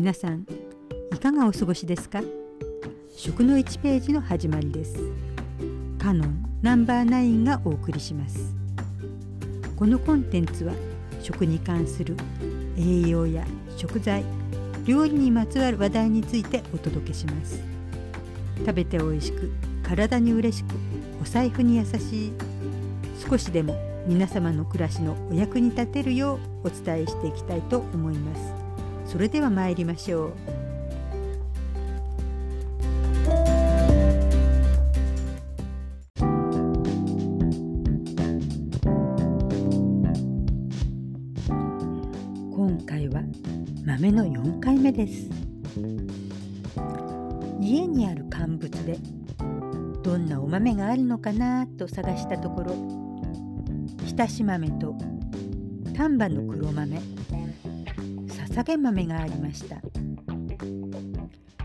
皆さんいかがお過ごしですか？食の1ページの始まりです。カノンナンバー9がお送りします。このコンテンツは食に関する栄養や食材料理にまつわる話題についてお届けします。食べて美味しく体に嬉しくお財布に優しい少しでも皆様の暮らしのお役に立てるようお伝えしていきたいと思います。それでは参りましょう。今回は豆の4回目です。家にある乾物でどんなお豆があるのかなと探したところ浸し豆と丹波の黒豆さげ豆がありました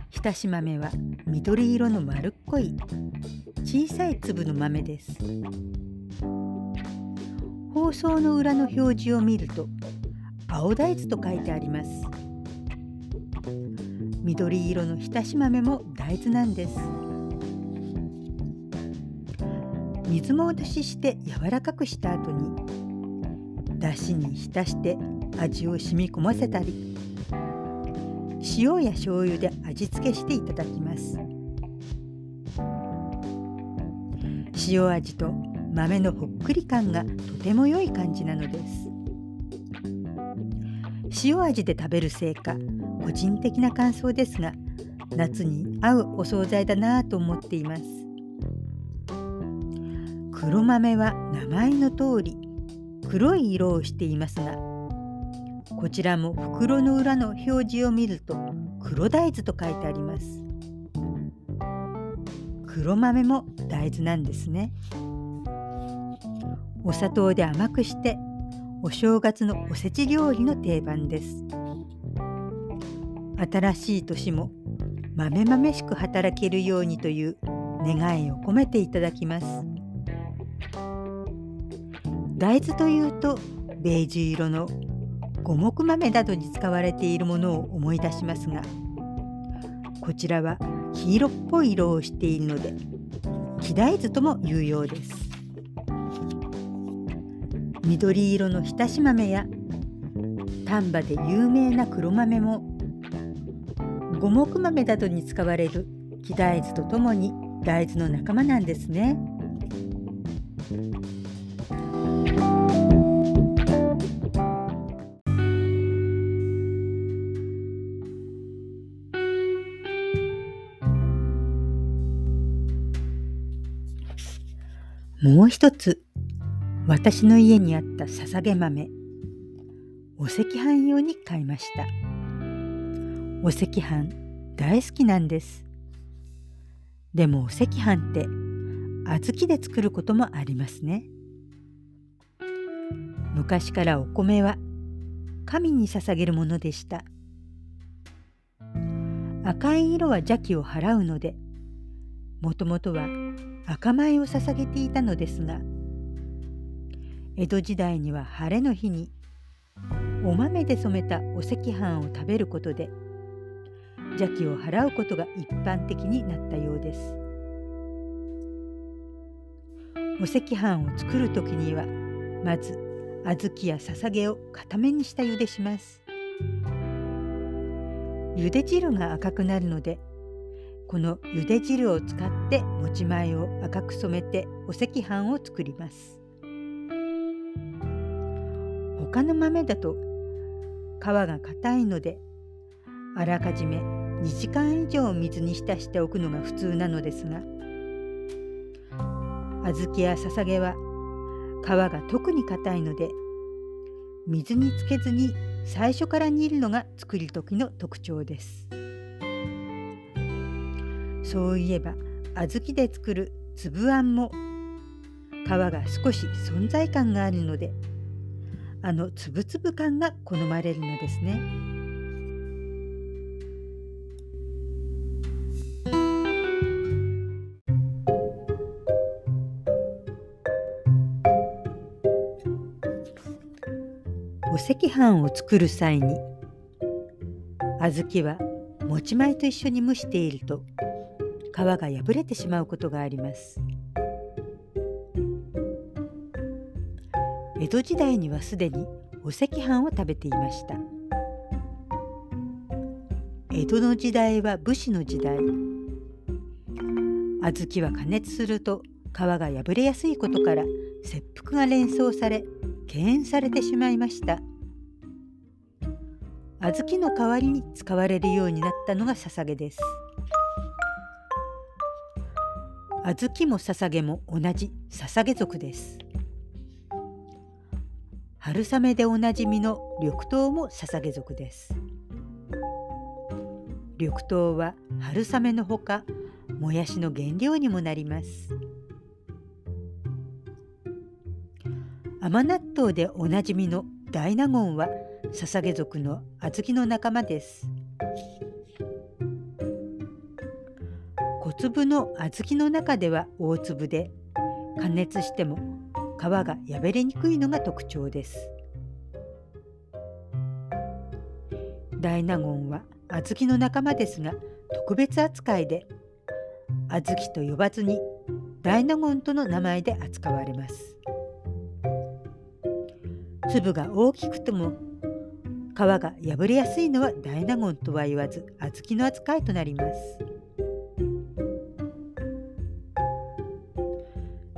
浸し豆は緑色の丸っこい小さい粒の豆です包装の裏の表示を見ると青大豆と書いてあります緑色の浸し豆も大豆なんです水戻しして柔らかくした後にだしに浸して味を染み込ませたり塩や醤油で味付けしていただきます。塩味と豆のほっくり感がとても良い感じなのです。塩味で食べるせいか個人的な感想ですが夏に合うお惣菜だなぁと思っています。黒豆は名前の通り黒い色をしていますがこちらも袋の裏の表示を見ると黒大豆と書いてあります。黒豆も大豆なんですね。お砂糖で甘くしてお正月のおせち料理の定番です。新しい年も豆豆しく働けるようにという願いを込めていただきます。大豆というとベージュ色の五目豆などに使われているものを思い出しますがこちらは黄色っぽい色をしているので黄大豆とも言うようです緑色の浸し豆や丹波で有名な黒豆も五目豆などに使われる黄大豆とともに大豆の仲間なんですね。もう一つ私の家にあったささげ豆お赤飯用に買いました。お赤飯大好きなんです。でもお赤飯って小豆で作ることもありますね。昔からお米は神に捧げるものでした。赤い色は邪気を払うのでもともとは赤米を捧げていたのですが江戸時代には晴れの日にお豆で染めたお赤飯を食べることで邪気を払うことが一般的になったようです。お赤飯を作る時にはまず小豆やささげを固めにした茹でします。茹で汁が赤くなるのでこの茹で汁を使ってもち米を赤く染めてお赤飯を作ります他の豆だと皮が硬いのであらかじめ2時間以上水に浸しておくのが普通なのですが小豆やささげは皮が特に硬いので水につけずに最初から煮るのが作り時の特徴です。そういえば小豆で作る粒あんも皮が少し存在感があるのであのつぶつぶ感が好まれるのですね。お赤飯を作る際に小豆は持ち米と一緒に蒸していると皮が破れてしまうことがあります。江戸時代にはすでにお赤飯を食べていました。江戸の時代は武士の時代。小豆は加熱すると皮が破れやすいことから切腹が連想され敬遠されてしまいました。小豆の代わりに使われるようになったのが捧げです。小豆も捧げも同じ捧げ族です。春雨でおなじみの緑豆も捧げ族です。緑豆は春雨のほかもやしの原料にもなります。甘納豆でおなじみの大納言は捧げ族の小豆の仲間です。粒の小豆の中では大粒で加熱しても皮が破れにくいのが特徴です。大納言は小豆の仲間ですが特別扱いで小豆と呼ばずに大納言との名前で扱われます。粒が大きくても皮が破れやすいのは大納言とは言わず小豆の扱いとなります。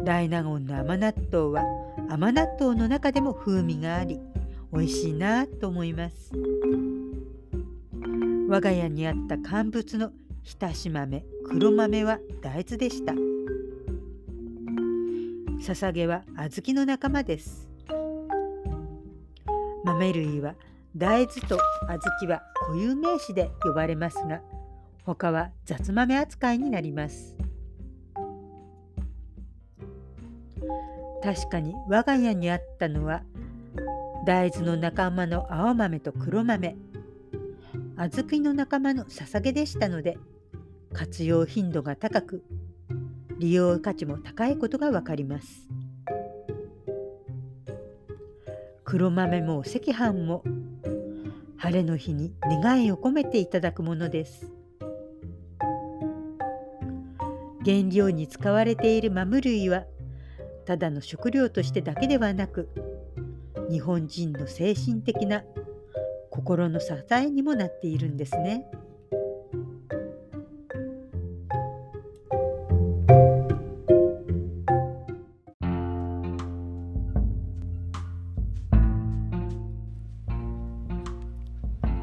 大納言の甘納豆は甘納豆の中でも風味があり美味しいなと思います。我が家にあった乾物の浸し豆黒豆は大豆でした。捧げは小豆の仲間です。豆類は大豆と小豆は固有名詞で呼ばれますが他は雑豆扱いになります。確かに我が家にあったのは大豆の仲間の青豆と黒豆。小豆の仲間の捧げでしたので活用頻度が高く利用価値も高いことがわかります。黒豆も赤飯も晴れの日に願いを込めていただくものです。原料に使われているマム類はただの食料としてだけではなく日本人の精神的な心の支えにもなっているんですね。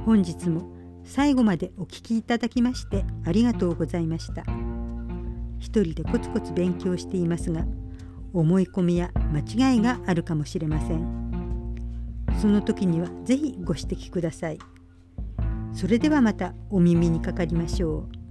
本日も最後までお聞きいただきましてありがとうございました。一人でコツコツ勉強していますが思い込みや間違いがあるかもしれません。その時には是非ご指摘ください。それではまたお耳にかかりましょう。